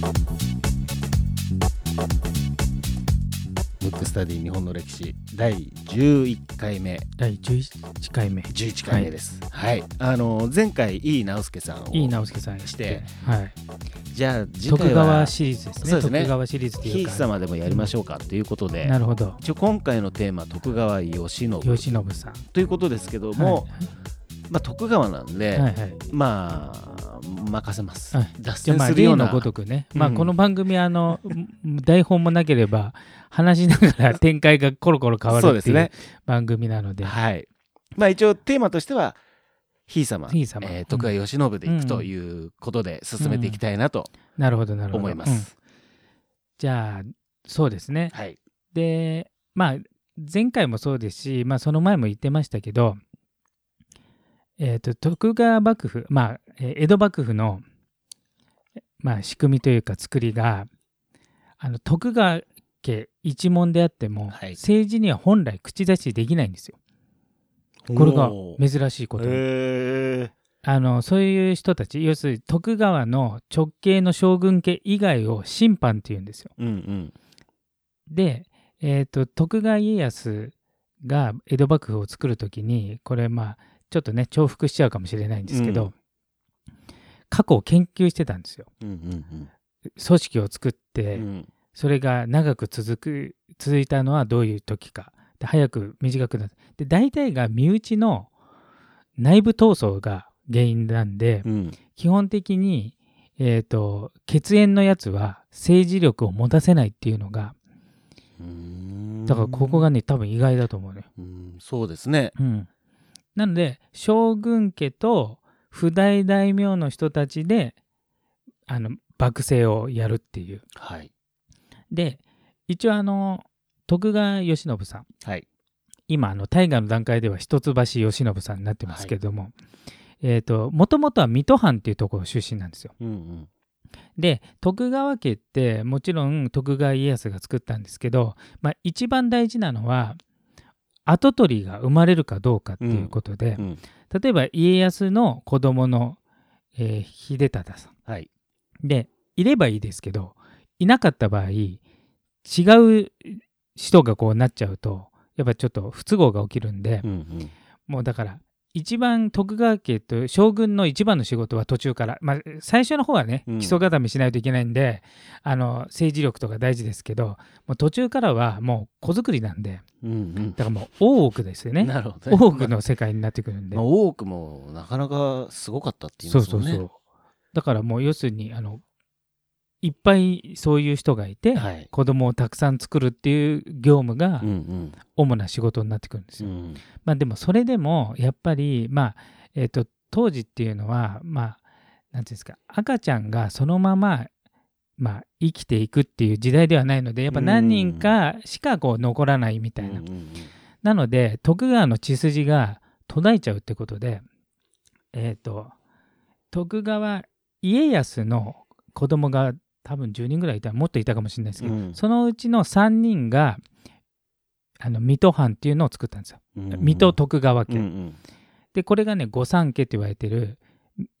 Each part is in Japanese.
ブックスタディ日本の歴史第11回目。第11回目。11回目です。はい、あの前回井伊直輔さんをいい直輔さんして。はい、じゃあ次徳回は川シリーズですね。そうですね。徳川シリーズってひいいうか様でもやりましょうかということで、なるほど。一応今回のテーマ徳川慶喜慶喜さん。ということですけども、まあ、徳川なんで、はいはいはい。まあ任せます、はい。脱線するような。ごとくね、まあうんこの番組あの 台本もなければ話しながら展開がコロコロ変わるっていう番組なので。はい。まあ一応テーマとしてはひい様ひい様えー徳川慶喜でいくということで進めていきたいなとなるほどなるほど。思いまうん。す、じゃあそうですね。はい。でまあ前回もそうですし、まあ、その前も言ってましたけど、えー、と徳川幕府、まあ、えー江戸幕府の、まあ、仕組みというか作りがあの徳川家一門であっても、はい。政治には本来口出しできないんですよ。これが珍しいことあのそういう人たち要するに徳川の直系の将軍家以外を審判っていうんですよ。うんうん。で、えー、と徳川家康が江戸幕府を作る時にこれまあちょっとね重複しちゃうかもしれないんですけど、うん過去を研究してたんですよ。うんうん組織を作って、うん。うんそれが長く続く続いたのはどういう時か。で早く短くなってで大体が身内の内部闘争が原因なんで、うん。基本的に、えー、と血縁のやつは政治力を持たせないっていうのがだからここがね多分意外だと思うね。うんそうですね。うん、なので将軍家と不大大名の人たちであの幕政をやるっていう。はい。で一応あの徳川慶喜さん。はい。今あの大河の段階では一橋慶喜さんになってますけども、えっ、ともともとは水戸藩っていうところ出身なんですよ。うんうん。で徳川家ってもちろん徳川家康が作ったんですけど、まあ、一番大事なのは跡取りが生まれるかどうかっていうことで、うん。例えば家康の子供の、えー秀忠さん。はい。でいればいいですけどいなかった場合違う人がこうなっちゃうとやっぱちょっと不都合が起きるんで、うんうん。もうだから一番徳川家と将軍の一番の仕事は途中から、まあ、最初の方はねうん。基礎固めしないといけないんで、あの政治力とか大事ですけどもう途中からはもう子作りなんで。うんうん。だからもう大奥ですよね。なるほどね。大奥の世界になってくるんで、まあ、多くもなかなかすごかったって言いそうますもんね。そうそう。だからもう要するにあのいっぱいそういう人がいて、はい。子供をたくさん作るっていう業務がうん主な仕事になってくるんですよ。うんうんまあでもそれでもやっぱりまあえっ、と当時っていうのはまあていうんですか赤ちゃんがそのまままあ生きていくっていう時代ではないのでやっぱ何人かしかこう残らないみたいな。うんうんなので徳川の血筋が途絶えちゃうってことでえっ、と徳川家康の子供が多分10人ぐらいいたもっといたかもしれないですけど、うんそのうちの3人があの水戸藩っていうのを作ったんですよ。うんうん水戸徳川家。うんうんでこれがね御三家って言われてる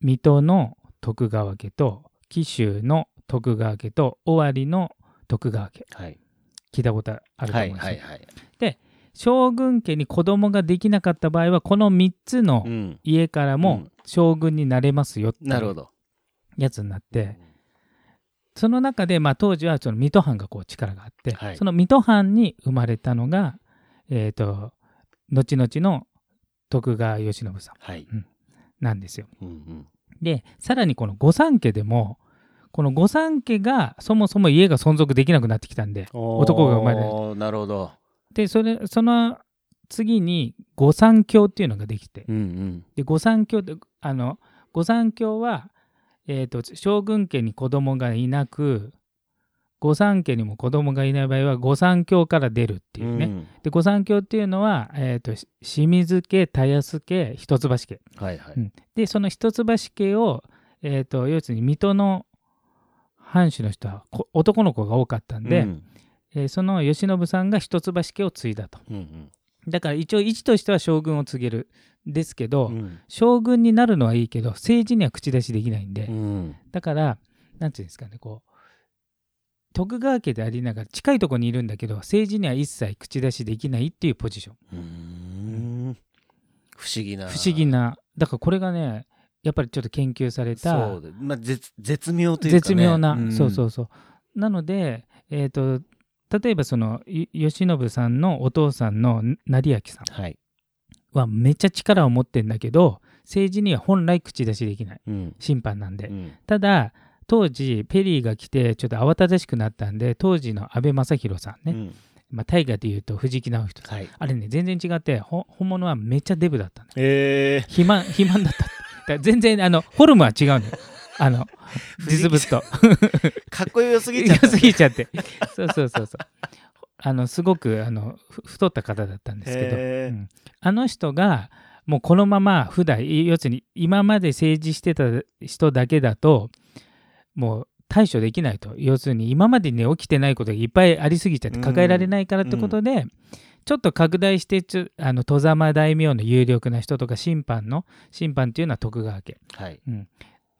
水戸の徳川家と紀州の徳川家と尾張の徳川家はい聞いたことあるとは思うんですよ。いはいはい。将軍家に子供ができなかった場合はこの3つのうん家からもうん将軍になれますよっていうなるほど。やつになってその中でまあ当時はその水戸藩がこう力があって、はいその水戸藩に生まれたのがえっ、と後々の徳川慶喜さんはい。なんですよ。うんうんでさらにこの御三家でもこの御三家がそもそも家が存続できなくなってきたんで男が生まれるなるほど。でそれその次に御三教っていうのができてうんうんで御三教ってあの御三教は、えー、と将軍家に子供がいなく御三家にも子供がいない場合は御三教から出るっていうね、ん。で御三教っていうのは、えー、とし清水家田安家一橋家。はいはい。うん。でその一橋家を、えー、と要するに水戸の藩主の人はこ男の子が多かったんで、うん。えーその慶喜さんが一橋家を継いだと。うんだから一応位置としては将軍を継げるですけど、うん。将軍になるのはいいけど政治には口出しできないんで、うん。だからなんていうんですかねこう徳川家でありながら近いところにいるんだけど政治には一切口出しできないっていうポジション。不思議な。不思議な。だからこれがねやっぱりちょっと研究されたまあ、絶絶妙というか、ね、絶妙な、ん。そうそうそう。なのでえっ、と例えばそのい慶喜さんのお父さんの成明さん。はめっちゃ力を持ってんだけど政治には本来口出しできない。うん。審判なんで、うん。ただ当時ペリーが来てちょっと慌ただしくなったんで当時の安倍正弘さんね、うん。まあ、大河でいうと藤木直人さん。はい、あれね全然違ってほ本物はめっちゃデブだったの。え肥満 肥満だった。全然あのフォルムは違うのよあの 実物と。ー、かっこよすぎちゃっすぎちゃって。そうそうそうそう。あのすごくあのふ太った方だったんですけど、うん。あの人がもうこのまま普段要するに今まで政治してた人だけだともう対処できないと。要するに今までに起きてないことがいっぱいありすぎちゃって抱えられないからってことで、ちょっと拡大してちょあの戸様大名の有力な人とか審判の審判っていうのは徳川家。はい。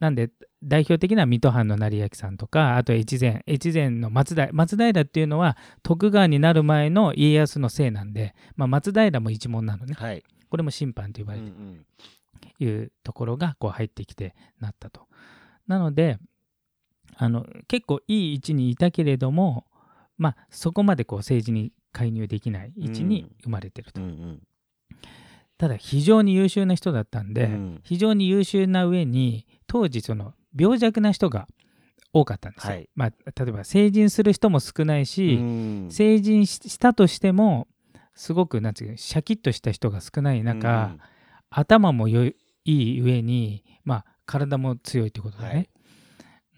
なんで代表的な水戸藩の成明さんとかあと越前越前の松平松平っていうのは徳川になる前の家康のせいなんで、まあ、松平も一門なのね。はい、これも審判と呼ばうんうれてん。いうところがこう入ってきてなったと。なのであの結構いい位置にいたけれども、まあ、そこまでこう政治に介入できない位置に生まれてると。うんうん。ただ非常に優秀な人だったんで、うん。非常に優秀な上に当時その病弱な人が多かったんですよ。はいまあ、例えば成人する人も少ないし、うん成人ししたとしてもすごくなんていうかシャキッとした人が少ない中、頭もよいい上に、まあ、体も強いってことだね。はい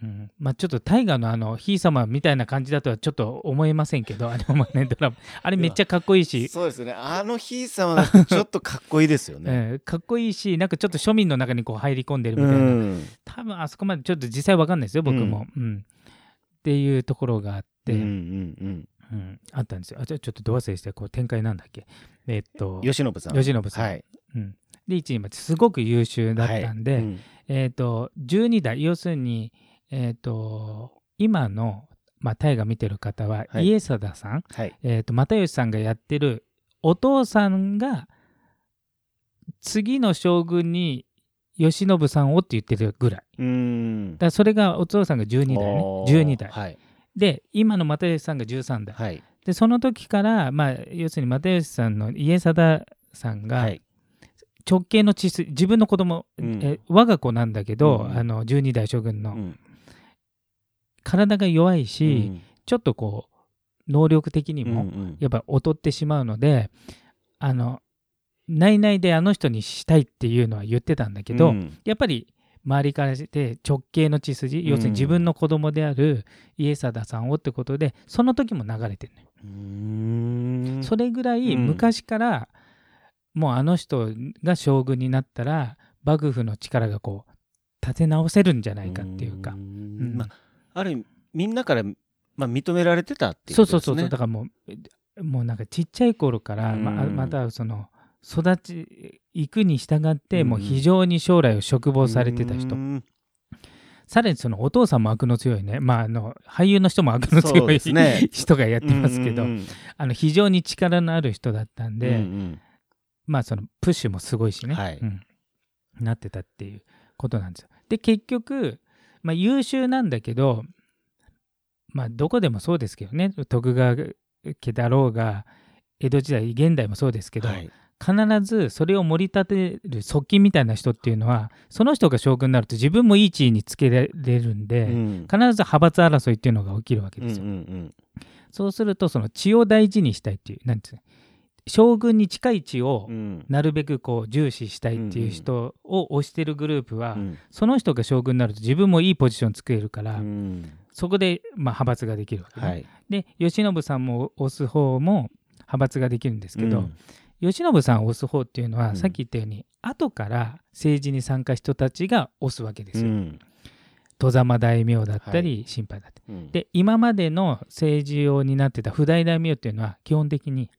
うん。まあ、ちょっと大河のあのひい様みたいな感じだとはちょっと思えませんけどあれもねドラマ。あれめっちゃかっこいいし、そうですね。あのひい様だとちょっとかっこいいですよね。え ーかっこいいしなんかちょっと庶民の中にこう入り込んでるみうたいな、ん。多分あそこまでちょっと実際わかんないですよ僕も、うん。っていうところがあって、うんううん。んうん。あったんですよ。あちょちょっとど忘れしてこう展開なんだっけ？えっとうん、吉信さん。慶喜さん、はい。うん、で1位すごく優秀だったんで、はい。うん。えっ、と12代要するにえっ、と今の、まあ、大河見てる方は、はい。家貞さん、はい。えー、と又吉さんがやってるお父さんが次の将軍に慶喜さんをって言ってるぐらい。うん。だそれがお父さんが12代ね。おー。12代、はい。で今の又吉さんが13代、はい。でその時から、まあ、要するに又吉さんの家貞さんがはい。直系の血筋自分の子供、うん。え我が子なんだけど、うん。あの12代将軍の、うん体が弱いし、うん。ちょっとこう能力的にも、うんうん。やっぱ劣ってしまうのであの内々であの人にしたいっていうのは言ってたんだけど、うん。やっぱり周りからして直系の血筋、要するに自分の子供である家貞さんをってことでその時も流れてるのよ、それぐらいうん。昔から、もうあの人が将軍になったら幕府の力がこう立て直せるんじゃないかっていうか、ーうんんまあ、ある意味みんなから、まあ、認められてたっていうそうことですね。そうそうそうだからもうもうなんかちっちゃい頃から、まあうんまたその育ち行くに従って、うん。もう非常に将来を嘱望されてた人、うん。さらにそのお父さんも悪の強いね、まあ、あの俳優の人も悪の強い、ね。人がやってますけど、うんうん。あの非常に力のある人だったんで、うんうん。まあそのプッシュもすごいしね、はい。うん。なってたっていうことなんですよ。で結局、まあ、優秀なんだけどまあどこでもそうですけどね。徳川家だろうが江戸時代現代もそうですけど、はい。必ずそれを盛り立てる側近みたいな人っていうのはその人が将軍になると自分もいい地位につけられるんで、うん。必ず派閥争いっていうのが起きるわけうんですよ。うんそうするとその血を大事にしたいっていうなんていうの将軍に近い血をうん。なるべくこう重視したいっていう人を推してるグループは、うん。その人が将軍になると自分もいいポジション作れるから、うん。そこでまあ派閥ができるわけね、はい。で慶喜さんも推す方も派閥ができるんですけど、うん。慶喜さんを推す方っていうのは、うん。さっき言ったように後から政治に参加した人たちが推すわけですよ。うん。戸様大名だったり心配だったり。うん。で今までの政治を担ってた不代大名っていうのは基本的に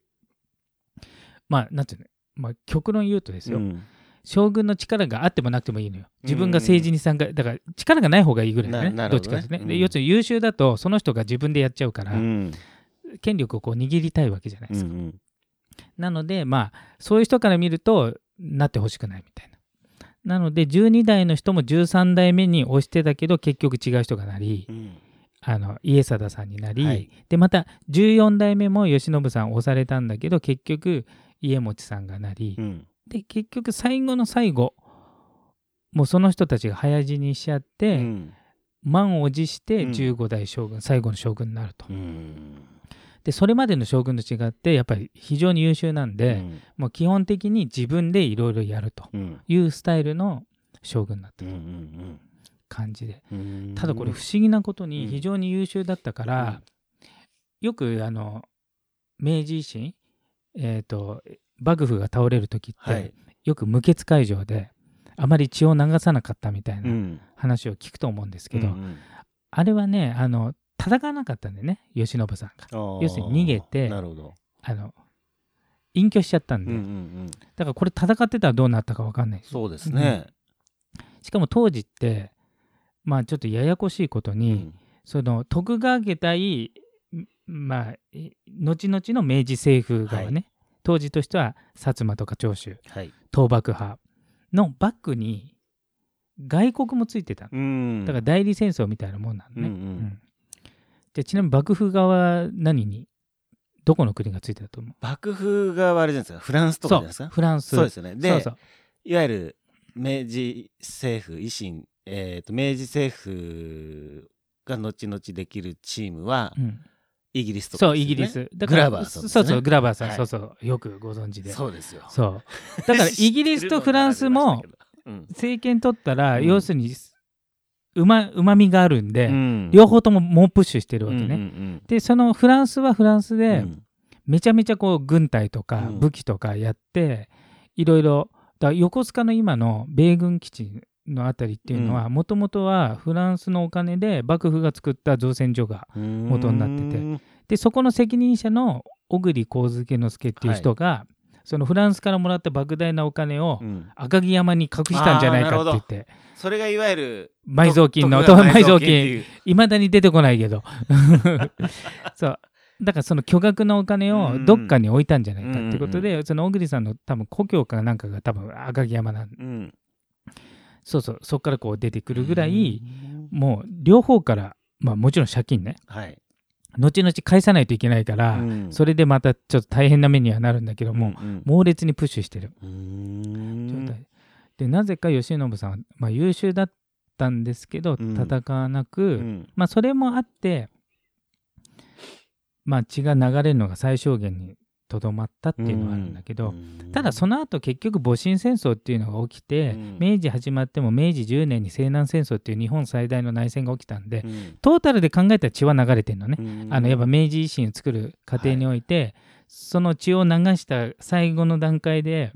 まあなんていうの、まあ、極論言うとですよ、うん。将軍の力があってもなくてもいいのよ。自分が政治に参加だから力がない方がいいぐらいだね。ね。どっちかですね、うん。で要するに優秀だとその人が自分でやっちゃうから、うん。権力をこう握りたいわけじゃないですか、うんなのでまあそういう人から見るとなってほしくないみたいな。なので12代の人も13代目に推してたけど結局違う人がなりうん。あの家貞さんになり、はい。でまた14代目も慶喜さん押されたんだけど結局家持さんがなり、うん。で結局最後の最後もうその人たちが早死にしちゃって、うん。満を持してうん。15代将軍、最後の将軍になると。うん。でそれまでの将軍と違ってやっぱり非常に優秀なんで、うん。もう基本的に自分でいろいろやるとうん。いうスタイルの将軍だったうんうん感じで。うん。ただこれ不思議なことにうん。非常に優秀だったから、よくあの明治維新、えー、と幕府が倒れる時って、はい。よく無血開城であまり血を流さなかったみたいなうん。話を聞くと思うんですけど、うんあれはねあの戦わなかったんだよね慶喜さんが。うん要するに逃げてあの隠居しちゃったんで、うんうんうん。だからこれ戦ってたらどうなったか分かんない。そうですね。しかも当時ってまあちょっとややこしいことに、うん。その徳川家対んまあえ後々の明治政府側ね、は当時としては薩摩とか長州はい。倒幕派のバックに外国もついてたの。うん。だから代理戦争みたいなもんなのね、うんうん。じゃあちなみに幕府側は何にどこの国がついてたと思う？幕府側はあれじゃないですか。フランスとかじゃないですか？フランス。そうですよね。でいわゆる明治政府維新えーと明治政府が後々できるチームはうんイギリスとかそう、イギリス。だグラバーさんね。そうそう、グラバーさん、はい。そうそう、よくご存知で。そう。そうですよ。だから、イギリスとフランスもうん。政権取ったら、うん。要するに、うま、みがあるんで、うん。両方とも猛プッシュしてるわけね。うんうんで、そのフランスはフランスうんで、うん。めちゃめちゃこう、軍隊とかうん武器とかやって、いろいろ、だから横須賀の今の米軍基地のあたりっていうのは、もともとはフランスのお金で幕府が作った造船所が元になってて。でそこの責任者の小栗上野之助っていう人が、そのフランスからもらった莫大なお金をうん。赤城山に隠したんじゃないかって言って。それがいわゆる埋蔵金の 埋蔵金。いう。いまだに出てこないけど。そう。だからその巨額のお金をどっかに置いたんじゃないかってことで、その小栗さんの多分故郷かなんかが多分赤城山なんうんそうそうそこからこう出てくるぐらい、もう両方からまあもちろん借金ね。はい。後々返さないといけないから、うん。それでまたちょっと大変な目にはなるんだけども、うん猛烈にプッシュしてる。うん。状態、でなぜか慶喜さんは、まあ、優秀だったんですけど、うん。戦わなく、うん。まあそれもあってまあ血が流れるのが最小限にとどまったっていうのはあるんだけど、うんただその後結局戊辰戦争っていうのが起きて、うん。明治始まっても明治10年に西南戦争っていう日本最大の内戦が起きたんで、うん。トータルで考えたら血は流れてるのね、うん。あのやっぱ明治維新を作る過程において、その血を流した最後の段階で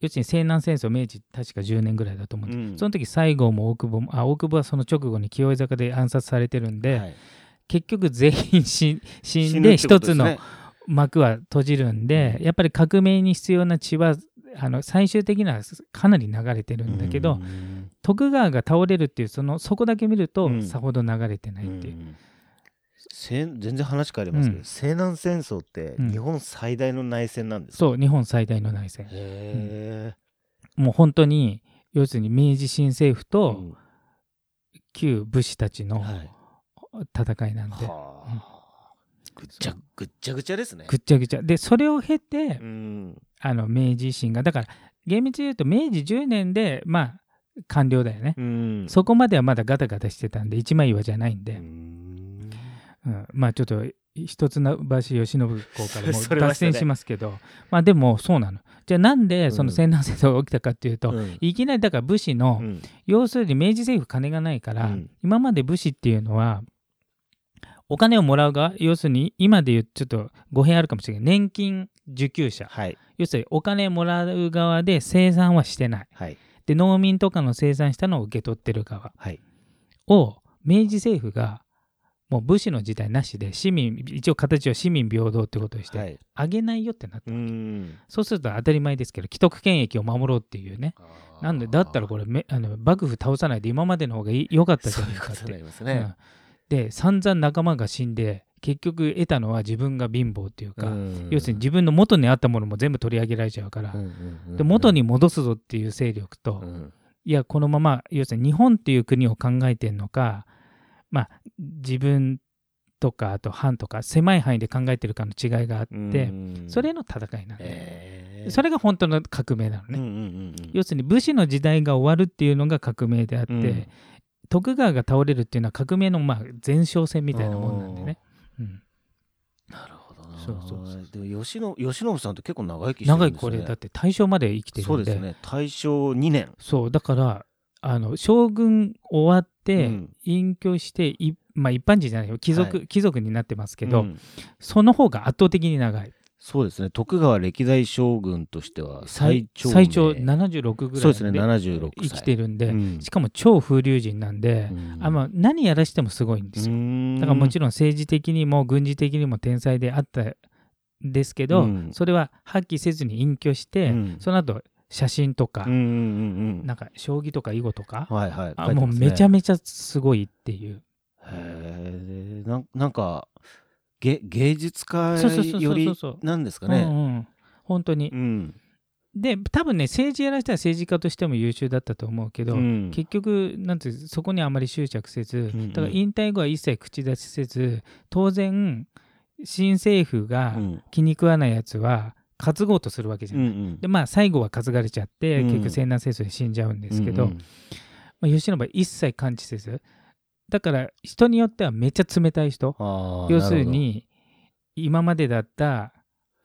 要するに西南戦争明治確か10年ぐらいだと思うんです、うん。その時西郷も大久保もあ大久保はその直後に清江坂で暗殺されてるんで、はい。結局全員死死んで一つの幕は閉じるんで、やっぱり革命に必要な血はあの最終的にはかなり流れてるんだけど、うん。徳川が倒れるっていうそのそこだけ見ると、うん。さほど流れてないっていう。うん。せん全然話変わりますけど、うん。西南戦争ってうん。日本最大の内戦なんですか、そう日本最大の内戦。へもう本当に要するに明治新政府え、とうん。旧武士たちのはい。戦いなんで、はあぐっちゃぐっちゃぐちゃですね。ぐっちゃぐちゃ。でそれを経て、うん。あの明治維新がだから厳密に言うと明治10年でまあ完了だよね、うん。そこまではまだガタガタしてたんで一枚岩じゃないんで、うん。うん。まあちょっと一つな橋慶喜公からも 脱線しますけど。まあでもそうなの。じゃあなんでそのうん西南戦争が起きたかっていうと、うん。いきなりだから武士の、うん。要するに明治政府金がないから、うん。今まで武士っていうのはお金をもらう側要するに今で言うちょっと語弊あるかもしれない。年金受給者。はい。要するにお金もらう側で生産はしてない。はい。で農民とかの生産したのを受け取ってる側。はい。を明治政府がもう武士の時代なしで市民一応形を市民平等ってことにして、はい。あげないよってなった、うん。そうすると当たり前ですけど既得権益を守ろうっていうね。なんでだったらこれめあの幕府倒さないで今までの方が良かったじゃそういうことになないかってね、うんで散々仲間が死んで結局得たのは自分が貧乏っていうか、うん。要するに自分の元にあったものも全部取り上げられちゃうから、うんうんうんで元に戻すぞっていう勢力と、うん。いやこのまま要するに日本っていう国を考えてるのかまあ自分とかあと藩とか狭い範囲で考えてるかの違いがあって、うん。それの戦いなんで、えー。それが本当の革命なのね、うんうんうんうん。要するに武士の時代が終わるっていうのが革命であって、うん徳川が倒れるっていうのは革命のまあ前哨戦みたいなもんなんでね、うん、なるほどな。そうそうそう。でも吉野吉信さんって結構長生きしてるん長いですよねこれだって大正まで生きてるんで。そうですね。大正2年。そう。だからあの将軍終わって、うん。隠居していまあ一般人じゃないよ。貴族、は貴族になってますけど、うん。その方が圧倒的に長いそうですね。徳川歴代将軍としては最最長最長命76ぐらいそうですね。で76歳。生きてるんで、うん。しかも超風流人なんで、うん。あまあ、何やらしてもすごいんですよ、よだからもちろろん政治的にも軍事的にも天才であったんですけど、うん。それは発揮せずに隠居して、うん。その後写真とか、うんうんうんうん。なんか将棋とか囲碁とか、はいはい。あもうめちゃめちゃすごいっていう。へえなんなんかげ芸術家よりなんですかね。うんうん、本当に。う。ん。で多分ね政治やらせたら政治家としても優秀だったと思うけど、うん。結局なんてそこにあまり執着せず、うんうん。だから引退後は一切口出しせず当然新政府がうん。気に食わないやつは担ごうとするわけじゃない。うんうん。でまあ最後は担がれちゃって、うん。結局西南戦争で死んじゃうんですけど、まあ、吉野は一切感知せずだから人によってはめっちゃ冷たい人。要するに今までだった、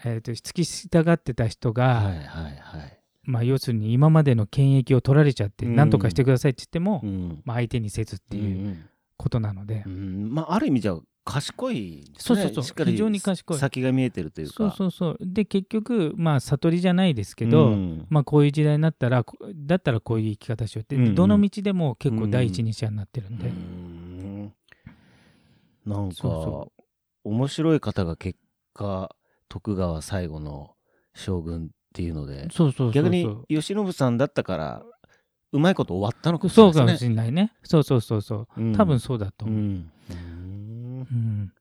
えーと付き従ってた人が、どはいはいはい。まあ、要するに今までの権益を取られちゃってうん。何とかしてくださいって言っても、うん。まあ、相手にせずっていううんことなので、うん。まあある意味じゃ賢いね。そうそうそう。非常に賢い。先が見えてるというか。そうそうそう。で結局まあ悟りじゃないですけど、うん。まあ、こういう時代になったらこだったらこういう生き方しようって、うん。うんどの道でも結構第一人者になってるんで、うん。なんかそうそ面白い方が結果徳川最後の将軍っていうのでそうそう逆に慶喜さんだったからうまいこと終わったのかもしれそうかもないですね。しれないね。そうそうそうそう。うん。多分そうだと思う、うんうん。うん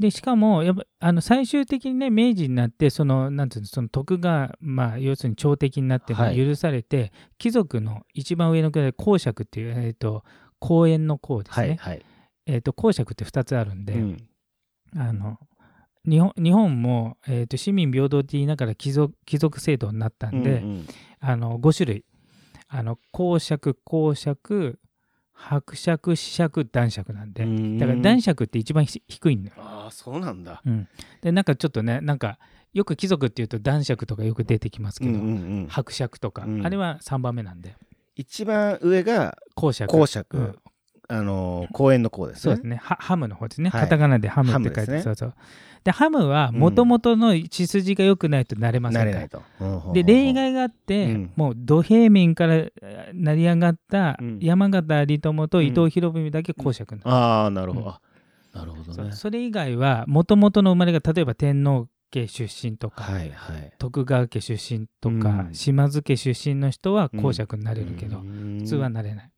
でしかもやっぱあの最終的にね明治になってそのなんていうのその徳がまあ要するに朝敵になってはい。許されて、貴族の一番上の位公爵っていうえっ、と公園の公ですね、はいはい。えっ、と公爵って2つあるんで、うん。あの日本日本も、えー、と市民平等って言いながら貴族貴族制度になったんで、うんうん。あの5種類。あの公爵公爵伯爵子爵男爵なんで、うん。だから男爵って一番ひ低いんだよ、ああそうなんだ。うん、でなんかちょっとねなんかよく貴族っていうと男爵とかよく出てきますけど、うんうんうん。伯爵とか、うん。あれは3番目なんで。一番上が公爵。公爵、うん。あのー公園の公ですね。そうですね。ハハムの方ですね、はい。カタカナでハムって書いて、ね。そうそうでハムはもともとの血筋が良くないとなれませんから。で例外があって、うん。もう土平民からえー成り上がったうん。山形有朋と伊藤博文だけ公爵なの、ああなるほど。なるほどね。それ以外はもともとの生まれが例えば天皇家出身とか、はいはい。徳川家出身とか、うん。島津家出身の人は公爵になれるけど、普普通はなれない。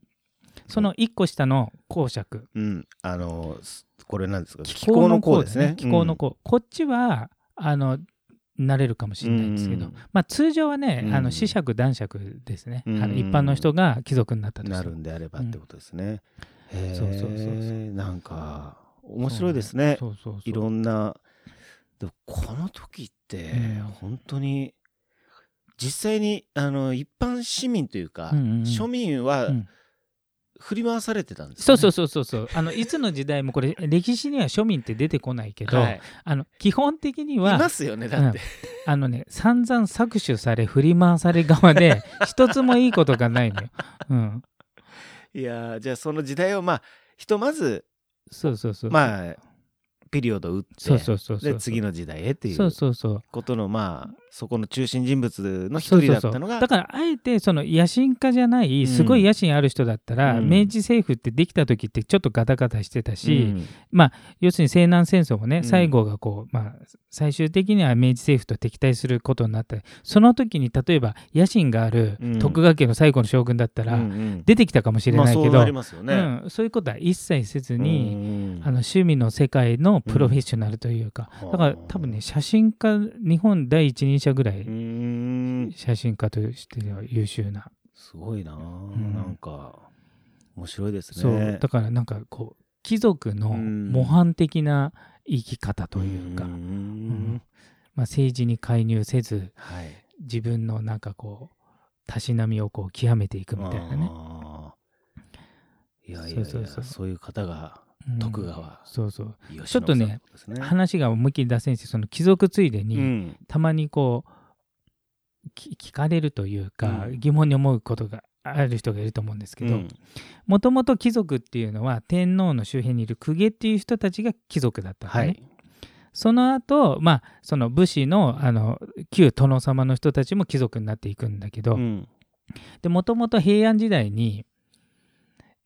その1個下の公爵。うん。あのこれなんですか？気候の公公ですね。気候の公、こっちはあのなれるかもしれないんですけど、うんまあ、通常はね、うんあの子爵男爵ですね、うんあの一般の人が貴族になったとなるんであればってことですね。へそうそうそうそう。えなんか面白いですね。そうそうそう。いろんな。でもこの時ってうん。本当に実際にあの一般市民というか、うんうんうん。庶民はうん振り回されてたんですよ、ね。そうそうそうそうそう。あのいつの時代もこれ 歴史には庶民って出てこないけど、はい、あの基本的にいはますよねだって、あのね散々搾取され振り回され側で 一つもいいことがないのよ。うん、いやーじゃあその時代をまあひとまずそうそうそう。まあピリオドを打ってそうそうそうで次の時代へっていう。ことのまあそこの中心人物の一人だったのがだからあえてその野心家じゃないすごい野心ある人だったら、うん。明治政府ってできた時ってちょっとガタガタしてたし、うん。要するに西南戦争もねうん。最後がこう、まあ、最終的には明治政府と敵対することになったその時に例えば野心があるうん。徳川家の最後の将軍だったら、出てきたかもしれないけど、まあそういうことは一切せずに、うんあの趣味の世界のプロフェッショナルというか、うん。だから多分ね写真家日本第一人者ぐらいうん。写真家としては優秀な、すごいな、ん。なんか面白いですね。そう。だからなんかこう貴族のうん。模範的な生き方というか、ん。うん。まあ、政治に介入せずはい。自分のなんかこうたしなみをこう極めていくみたいなね、いやいやいやそうそうそう。そういう方がうん徳川。そうそう。ちょっとねね。話が思いっきり脱線してその貴族ついでに、うん。たまにこうき聞かれるというか、うん。疑問に思うことがある人がいると思うんですけどうん。もともと貴族っていうのは天皇の周辺にいる公家っていう人たちが貴族だったのね、はい。その後まあその武士のあの旧殿様の人たちも貴族になっていくんだけどうん。もともと平安時代に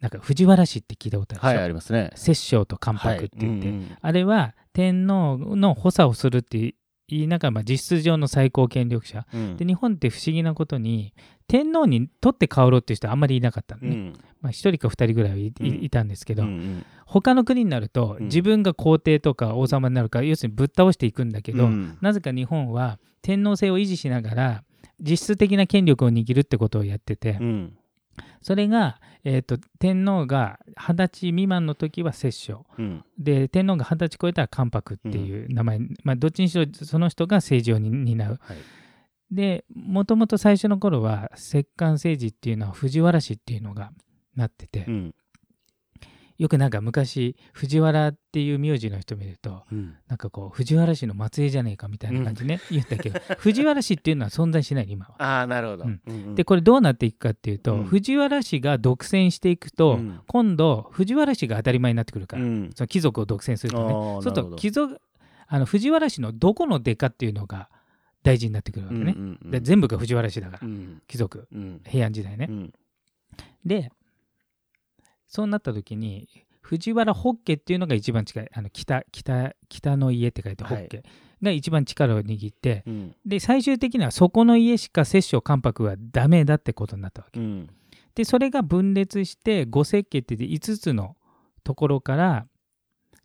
なんか藤原氏って聞いたことあるでしょ、はいありますね。摂政と関白って言って、はい。うんあれは天皇の補佐をするって言いながら、まあ、実質上の最高権力者。うん。で日本って不思議なことに天皇に取って代わろうっていう人はあんまりいなかったのね、うん。まあ、1人か2人ぐらいはいい,、うん。いたんですけど、うんうん。他の国になるとうん。自分が皇帝とか王様になるから、要するにぶっ倒していくんだけど、うん。なぜか日本は天皇制を維持しながら実質的な権力を握るってことをやってて、うんそれが、えー、と天皇が二十歳未満の時は摂政。うん。で天皇が二十歳超えたら関白っていう名前、まあ、どっちにしろその人が政治をに担う。はい。でもともと最初の頃は摂関政治っていうのは藤原氏っていうのがなってて、うんよくなんか昔藤原っていう名字の人見るとうん。なんかこう藤原氏の末裔じゃねえかみたいな感じね、言ったけど藤原氏っていうのは存在しない今は。ああなるほど。うん。うんうん。でこれどうなっていくかっていうと、うん。藤原氏が独占していくと、うん。今度藤原氏が当たり前になってくるから、うん。その貴族を独占するとね。そうすると貴族あの藤原氏のどこの出かっていうのが大事になってくるわけね、うんうんうん。で全部が藤原氏だから、うん。貴族うん。平安時代ね、うん。でそうなった時に藤原北家っていうのが一番近いあの北北北の家って書いて北家が一番力を握って、うん。で最終的にはそこの家しか摂政関白はダメだってことになったわけ。うん。でそれが分裂して五石家って言って5つのところから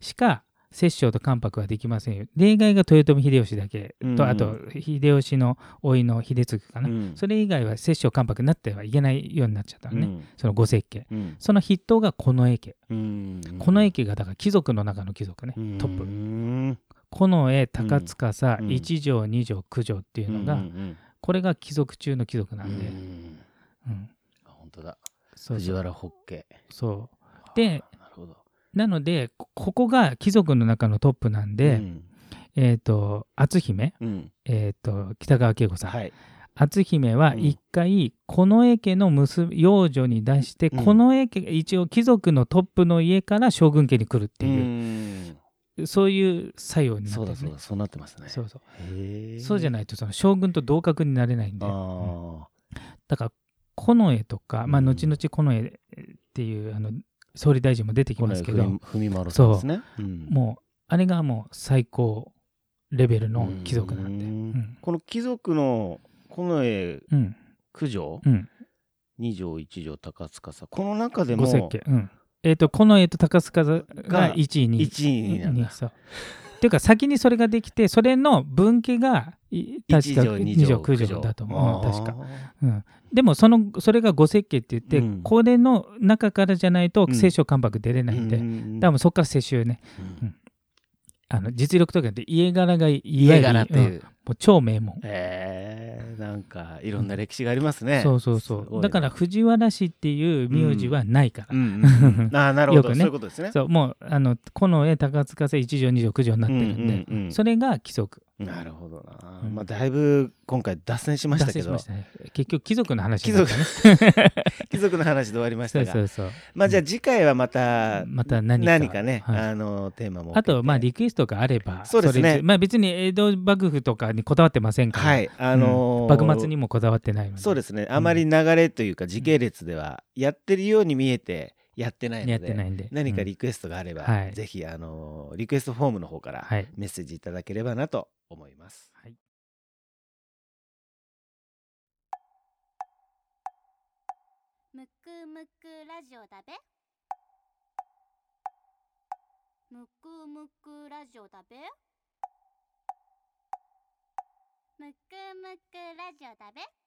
しか摂政と関白はできませんよ。例外が豊臣秀吉だけ。と、うん。あと秀吉の甥の秀次かな、うん。それ以外は摂政関白になってはいけないようになっちゃったのね、うん。その五石家うん。その筆頭が近衛家。うん。近衛家がだから貴族の中の貴族ね、トップ。プ近衛高司、うん。一条二条九条っていうのが、うんこれが貴族中の貴族なうんんで、うん。本当だ。藤原北家そう。でなのでこここが貴族の中のトップなんで、うん。えっ、と篤姫、うん。えっ、と北川景子さん、はい。篤姫はうん。一回近衛家の娘養女に出して、うん。近衛家一応貴族のトップの家から将軍家に来るっていう、うん。そういう作用になってそうだそうだそうなってますね。そうそう。そうじゃないとその将軍と同格になれないんで、うんあだから近衛とか、まあ、うん。後々近衛っていうあの総理大臣も出てきあますけど、文丸さんですね。う。ん。もうあれがもう最高レベルの貴族なんで。ううん。この貴族の近衛うん。九条？うん、二条一条高塚さこの中でも。えっ、と、近衛と高須賀がが1位に。一位になんいうか、先にそれができて、それの分家がい確か一条二条だと思う。うん確か。あうん、でもそのそれが五石家って言って、うん。これの中からじゃないとうん。清少関白出れないんで、ーうん多分そこから世襲ね。うん。あの実力とかで家柄が家柄っていうもう超名門。えー、なんかいろんな歴史がありますね。そうそうそう。だから藤原氏っていう名字はないから。うんうんうん、ああなるほど、ねそういうことですね。そうもうあの近衛高塚瀬一条二条九条になってるんで、うんうんうんそれが規則。なるほどな、うんまあだいぶ今回脱線しましたけど脱線しましたね。結局貴族の話貴になっ族。貴族の話で終わりましそたがうそうそう。まあじゃあ次回はまたまた何か何かね、はいあのテーマもあとまあリクエストがあればそうですねれまあ別に江戸幕府とかにこだわってませんから、はい。あのーうん。幕末にもこだわってないので。そうですね。あまり流れというか時系列ではやってるように見えてやってないのでやってないんで。うん。何かリクエストがあれば、はい。ぜひあのーリクエストフォームの方からはい。メッセージいただければなと思います。はい。むくむくラジオだべ。むくむくラジオだべむくむくラジオだべ。